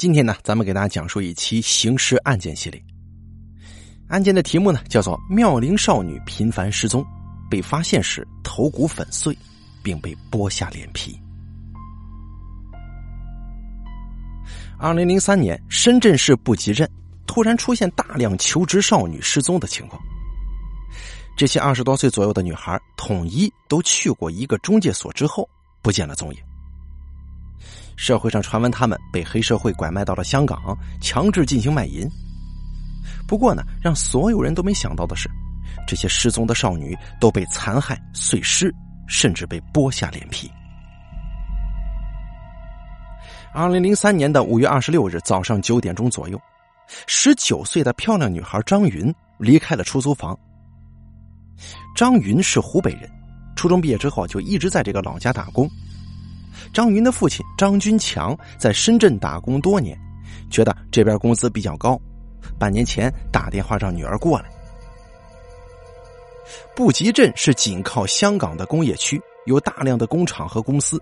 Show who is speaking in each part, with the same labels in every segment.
Speaker 1: 今天呢，咱们给大家讲述一期刑事案件系列。案件的题目呢，叫做“妙龄少女频繁失踪，被发现时头骨粉碎，并被剥下脸皮”。二零零三年，深圳市布吉镇突然出现大量求职少女失踪的情况。这些二十多岁左右的女孩，统一都去过一个中介所之后，不见了踪影。社会上传闻他们被黑社会拐卖到了香港，强制进行卖淫。不过呢，让所有人都没想到的是，这些失踪的少女都被残害、碎尸，甚至被剥下脸皮。二零零三年的五月二十六日早上九点钟左右，十九岁的漂亮女孩张云离开了出租房。张云是湖北人，初中毕业之后就一直在这个老家打工。张云的父亲张军强在深圳打工多年，觉得这边工资比较高，半年前打电话让女儿过来。布吉镇是紧靠香港的工业区，有大量的工厂和公司。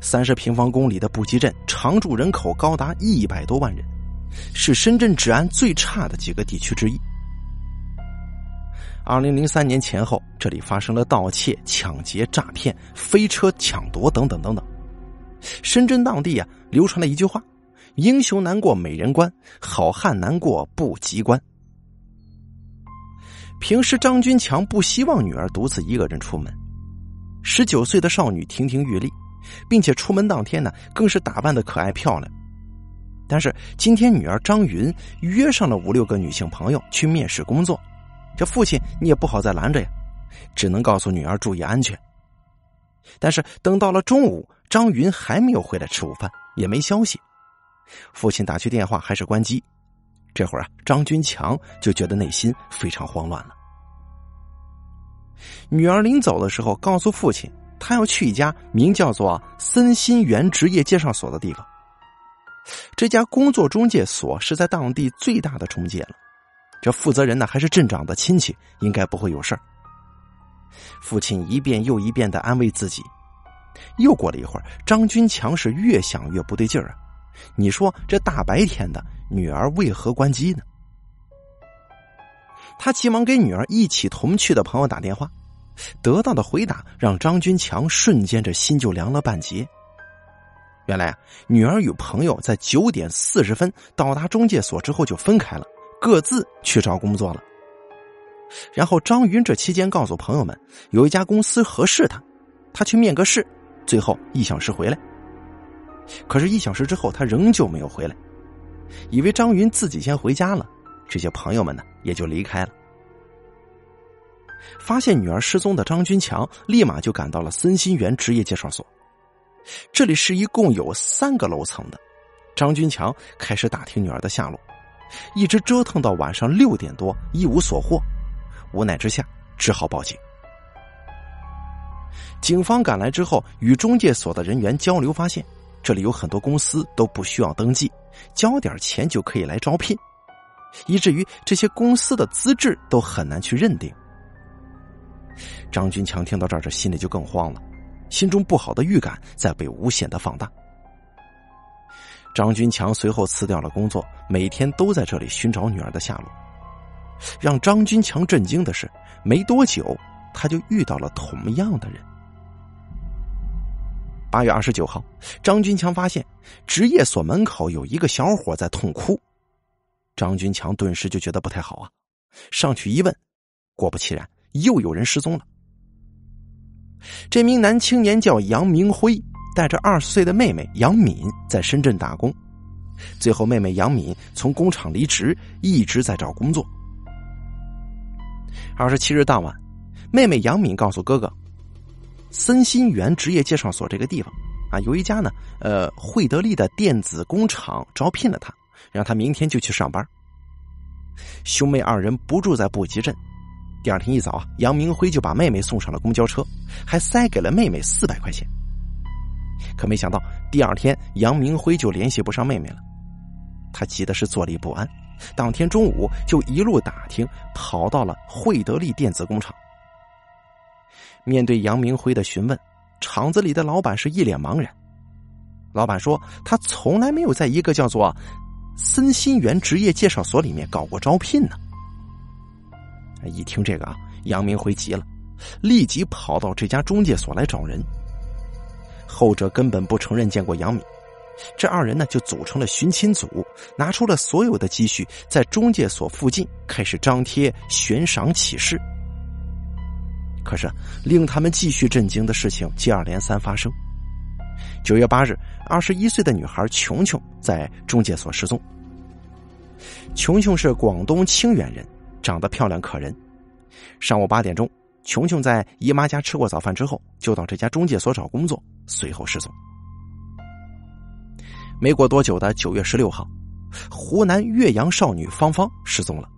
Speaker 1: 三十平方公里的布吉镇常住人口高达一百多万人，是深圳治安最差的几个地区之一。二零零三年前后，这里发生了盗窃、抢劫、诈骗、飞车抢夺等等等等。深圳当地啊，流传了一句话：“英雄难过美人关，好汉难过不及关。”平时张军强不希望女儿独自一个人出门。十九岁的少女亭亭玉立，并且出门当天呢，更是打扮的可爱漂亮。但是今天女儿张云约上了五六个女性朋友去面试工作。这父亲你也不好再拦着呀，只能告诉女儿注意安全。但是等到了中午，张云还没有回来吃午饭，也没消息。父亲打去电话还是关机。这会儿啊，张军强就觉得内心非常慌乱了。女儿临走的时候告诉父亲，她要去一家名叫做森新源职业介绍所的地方。这家工作中介所是在当地最大的中介了。这负责人呢，还是镇长的亲戚，应该不会有事儿。父亲一遍又一遍的安慰自己。又过了一会儿，张军强是越想越不对劲儿啊！你说这大白天的，女儿为何关机呢？他急忙给女儿一起同去的朋友打电话，得到的回答让张军强瞬间这心就凉了半截。原来啊，女儿与朋友在九点四十分到达中介所之后就分开了。各自去找工作了。然后张云这期间告诉朋友们，有一家公司合适他，他去面个试，最后一小时回来。可是，一小时之后他仍旧没有回来，以为张云自己先回家了，这些朋友们呢也就离开了。发现女儿失踪的张军强立马就赶到了森新源职业介绍所，这里是一共有三个楼层的。张军强开始打听女儿的下落。一直折腾到晚上六点多，一无所获，无奈之下只好报警。警方赶来之后，与中介所的人员交流，发现这里有很多公司都不需要登记，交点钱就可以来招聘，以至于这些公司的资质都很难去认定。张军强听到这儿，这心里就更慌了，心中不好的预感在被无限的放大。张军强随后辞掉了工作，每天都在这里寻找女儿的下落。让张军强震惊的是，没多久他就遇到了同样的人。八月二十九号，张军强发现职业所门口有一个小伙在痛哭，张军强顿时就觉得不太好啊，上去一问，果不其然，又有人失踪了。这名男青年叫杨明辉。带着二十岁的妹妹杨敏在深圳打工，最后妹妹杨敏从工厂离职，一直在找工作。二十七日当晚，妹妹杨敏告诉哥哥，森新源职业介绍所这个地方啊，有一家呢，呃，惠德利的电子工厂招聘了他，让他明天就去上班。兄妹二人不住在布吉镇，第二天一早啊，杨明辉就把妹妹送上了公交车，还塞给了妹妹四百块钱。可没想到，第二天杨明辉就联系不上妹妹了，他急的是坐立不安。当天中午就一路打听，跑到了惠德利电子工厂。面对杨明辉的询问，厂子里的老板是一脸茫然。老板说他从来没有在一个叫做森新园职业介绍所里面搞过招聘呢。一听这个啊，杨明辉急了，立即跑到这家中介所来找人。后者根本不承认见过杨敏，这二人呢就组成了寻亲组，拿出了所有的积蓄，在中介所附近开始张贴悬赏启事。可是令他们继续震惊的事情接二连三发生。九月八日，二十一岁的女孩琼琼在中介所失踪。琼琼是广东清远人，长得漂亮可人。上午八点钟，琼琼在姨妈家吃过早饭之后，就到这家中介所找工作，随后失踪。没过多久的九月十六号，湖南岳阳少女芳芳失踪了。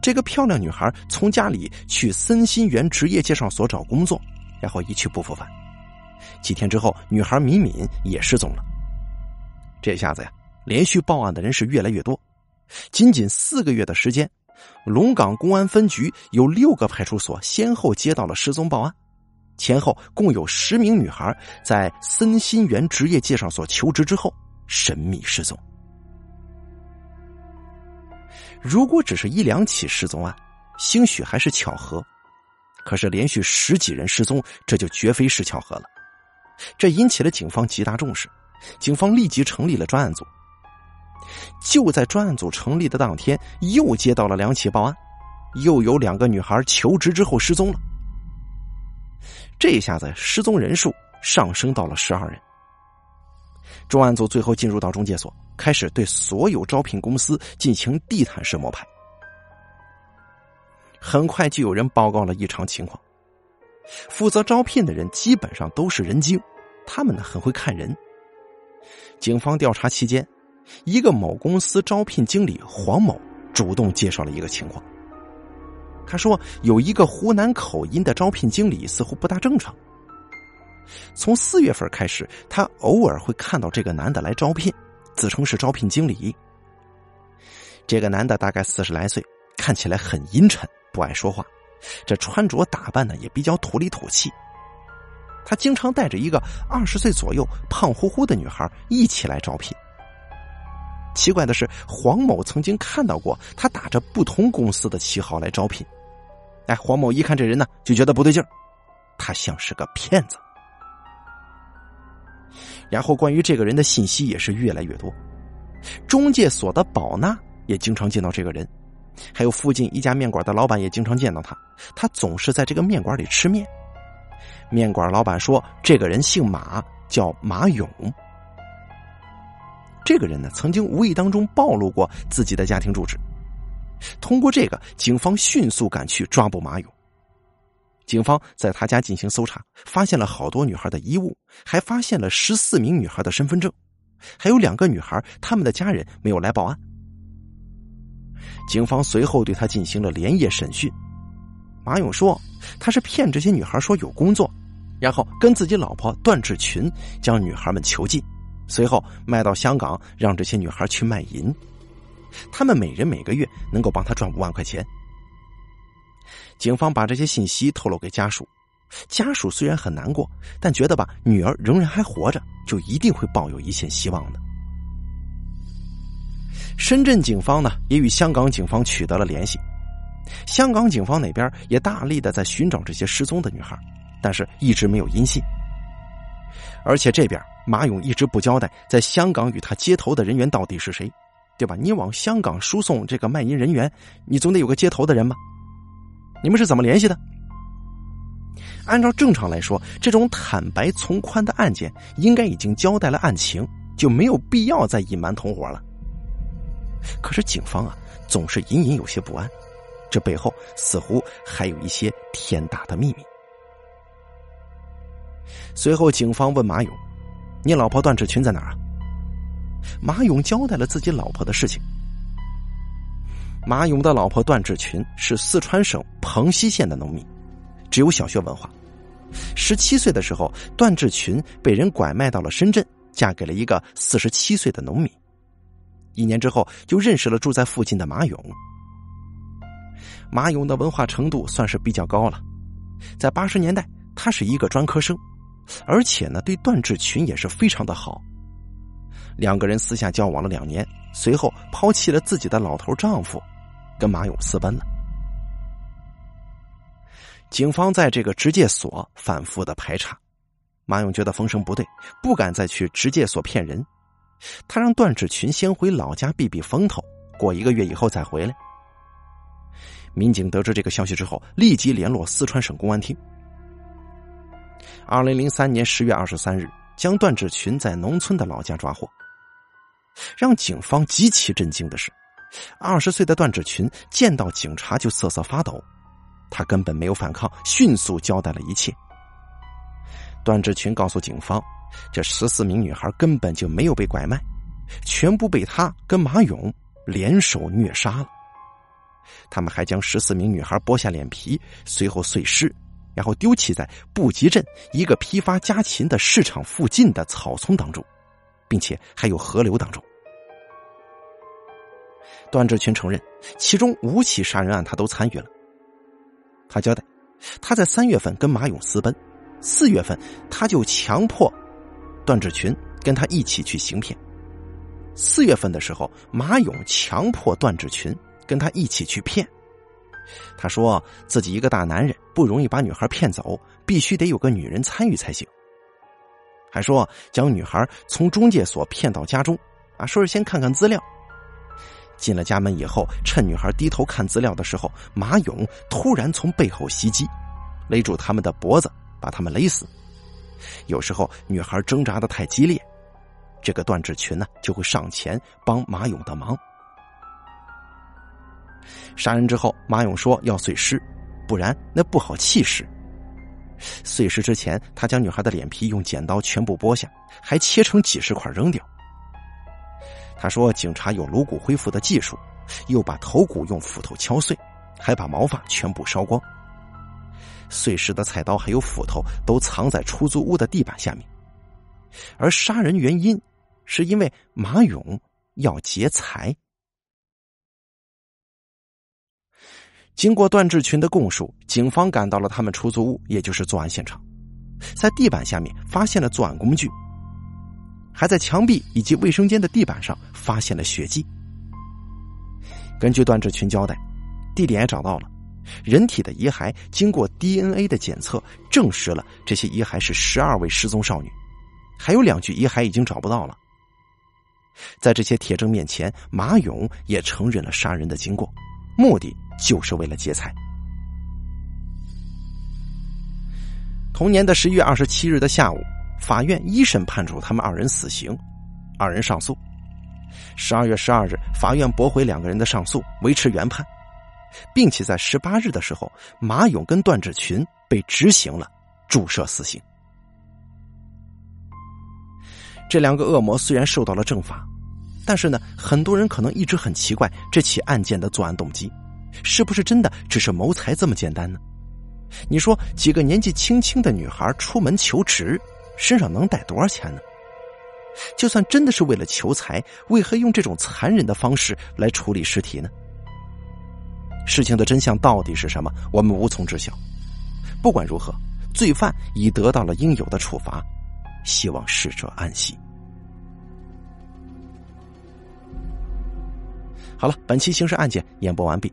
Speaker 1: 这个漂亮女孩从家里去森新园职业介绍所找工作，然后一去不复返。几天之后，女孩敏敏也失踪了。这下子呀，连续报案的人是越来越多。仅仅四个月的时间，龙岗公安分局有六个派出所先后接到了失踪报案，前后共有十名女孩在森新园职业介绍所求职之后神秘失踪。如果只是一两起失踪案，兴许还是巧合；可是连续十几人失踪，这就绝非是巧合了。这引起了警方极大重视，警方立即成立了专案组。就在专案组成立的当天，又接到了两起报案，又有两个女孩求职之后失踪了。这下子失踪人数上升到了十二人。专案组最后进入到中介所。开始对所有招聘公司进行地毯式摸排，很快就有人报告了异常情况。负责招聘的人基本上都是人精，他们呢很会看人。警方调查期间，一个某公司招聘经理黄某主动介绍了一个情况。他说，有一个湖南口音的招聘经理似乎不大正常。从四月份开始，他偶尔会看到这个男的来招聘。自称是招聘经理。这个男的大概四十来岁，看起来很阴沉，不爱说话。这穿着打扮呢也比较土里土气。他经常带着一个二十岁左右、胖乎乎的女孩一起来招聘。奇怪的是，黄某曾经看到过他打着不同公司的旗号来招聘。哎，黄某一看这人呢，就觉得不对劲儿，他像是个骗子。然后，关于这个人的信息也是越来越多。中介所的宝娜也经常见到这个人，还有附近一家面馆的老板也经常见到他。他总是在这个面馆里吃面。面馆老板说，这个人姓马，叫马勇。这个人呢，曾经无意当中暴露过自己的家庭住址。通过这个，警方迅速赶去抓捕马勇。警方在他家进行搜查，发现了好多女孩的衣物，还发现了十四名女孩的身份证，还有两个女孩，他们的家人没有来报案。警方随后对他进行了连夜审讯。马勇说，他是骗这些女孩说有工作，然后跟自己老婆段志群将女孩们囚禁，随后卖到香港，让这些女孩去卖淫，他们每人每个月能够帮他赚五万块钱。警方把这些信息透露给家属，家属虽然很难过，但觉得吧，女儿仍然还活着，就一定会抱有一线希望的。深圳警方呢，也与香港警方取得了联系，香港警方那边也大力的在寻找这些失踪的女孩，但是一直没有音信。而且这边马勇一直不交代，在香港与他接头的人员到底是谁，对吧？你往香港输送这个卖淫人员，你总得有个接头的人吧？你们是怎么联系的？按照正常来说，这种坦白从宽的案件，应该已经交代了案情，就没有必要再隐瞒同伙了。可是警方啊，总是隐隐有些不安，这背后似乎还有一些天大的秘密。随后，警方问马勇：“你老婆段志群在哪儿啊？”马勇交代了自己老婆的事情。马勇的老婆段志群是四川省蓬溪县的农民，只有小学文化。十七岁的时候，段志群被人拐卖到了深圳，嫁给了一个四十七岁的农民。一年之后，就认识了住在附近的马勇。马勇的文化程度算是比较高了，在八十年代，他是一个专科生，而且呢，对段志群也是非常的好，两个人私下交往了两年，随后抛弃了自己的老头丈夫，跟马勇私奔了。警方在这个执戒所反复的排查，马勇觉得风声不对，不敢再去执戒所骗人。他让段志群先回老家避避风头，过一个月以后再回来。民警得知这个消息之后，立即联络四川省公安厅。二零零三年十月二十三日，将段志群在农村的老家抓获。让警方极其震惊的是，二十岁的段志群见到警察就瑟瑟发抖，他根本没有反抗，迅速交代了一切。段志群告诉警方，这十四名女孩根本就没有被拐卖，全部被他跟马勇联手虐杀了。他们还将十四名女孩剥下脸皮，随后碎尸，然后丢弃在布吉镇一个批发家禽的市场附近的草丛当中。并且还有河流当中，段志群承认，其中五起杀人案他都参与了。他交代，他在三月份跟马勇私奔，四月份他就强迫段志群跟他一起去行骗。四月份的时候，马勇强迫段志群跟他一起去骗。他说自己一个大男人不容易把女孩骗走，必须得有个女人参与才行。还说将女孩从中介所骗到家中，啊，说是先看看资料。进了家门以后，趁女孩低头看资料的时候，马勇突然从背后袭击，勒住他们的脖子，把他们勒死。有时候女孩挣扎的太激烈，这个段志群呢就会上前帮马勇的忙。杀人之后，马勇说要碎尸，不然那不好弃尸。碎尸之前，他将女孩的脸皮用剪刀全部剥下，还切成几十块扔掉。他说：“警察有颅骨恢复的技术，又把头骨用斧头敲碎，还把毛发全部烧光。碎尸的菜刀还有斧头都藏在出租屋的地板下面。而杀人原因，是因为马勇要劫财。”经过段志群的供述，警方赶到了他们出租屋，也就是作案现场，在地板下面发现了作案工具，还在墙壁以及卫生间的地板上发现了血迹。根据段志群交代，地点也找到了，人体的遗骸经过 DNA 的检测，证实了这些遗骸是十二位失踪少女，还有两具遗骸已经找不到了。在这些铁证面前，马勇也承认了杀人的经过，目的。就是为了劫财。同年的十一月二十七日的下午，法院一审判处他们二人死刑，二人上诉。十二月十二日，法院驳回两个人的上诉，维持原判，并且在十八日的时候，马勇跟段志群被执行了注射死刑。这两个恶魔虽然受到了正法，但是呢，很多人可能一直很奇怪这起案件的作案动机。是不是真的只是谋财这么简单呢？你说几个年纪轻轻的女孩出门求职，身上能带多少钱呢？就算真的是为了求财，为何用这种残忍的方式来处理尸体呢？事情的真相到底是什么？我们无从知晓。不管如何，罪犯已得到了应有的处罚，希望逝者安息。好了，本期刑事案件演播完毕。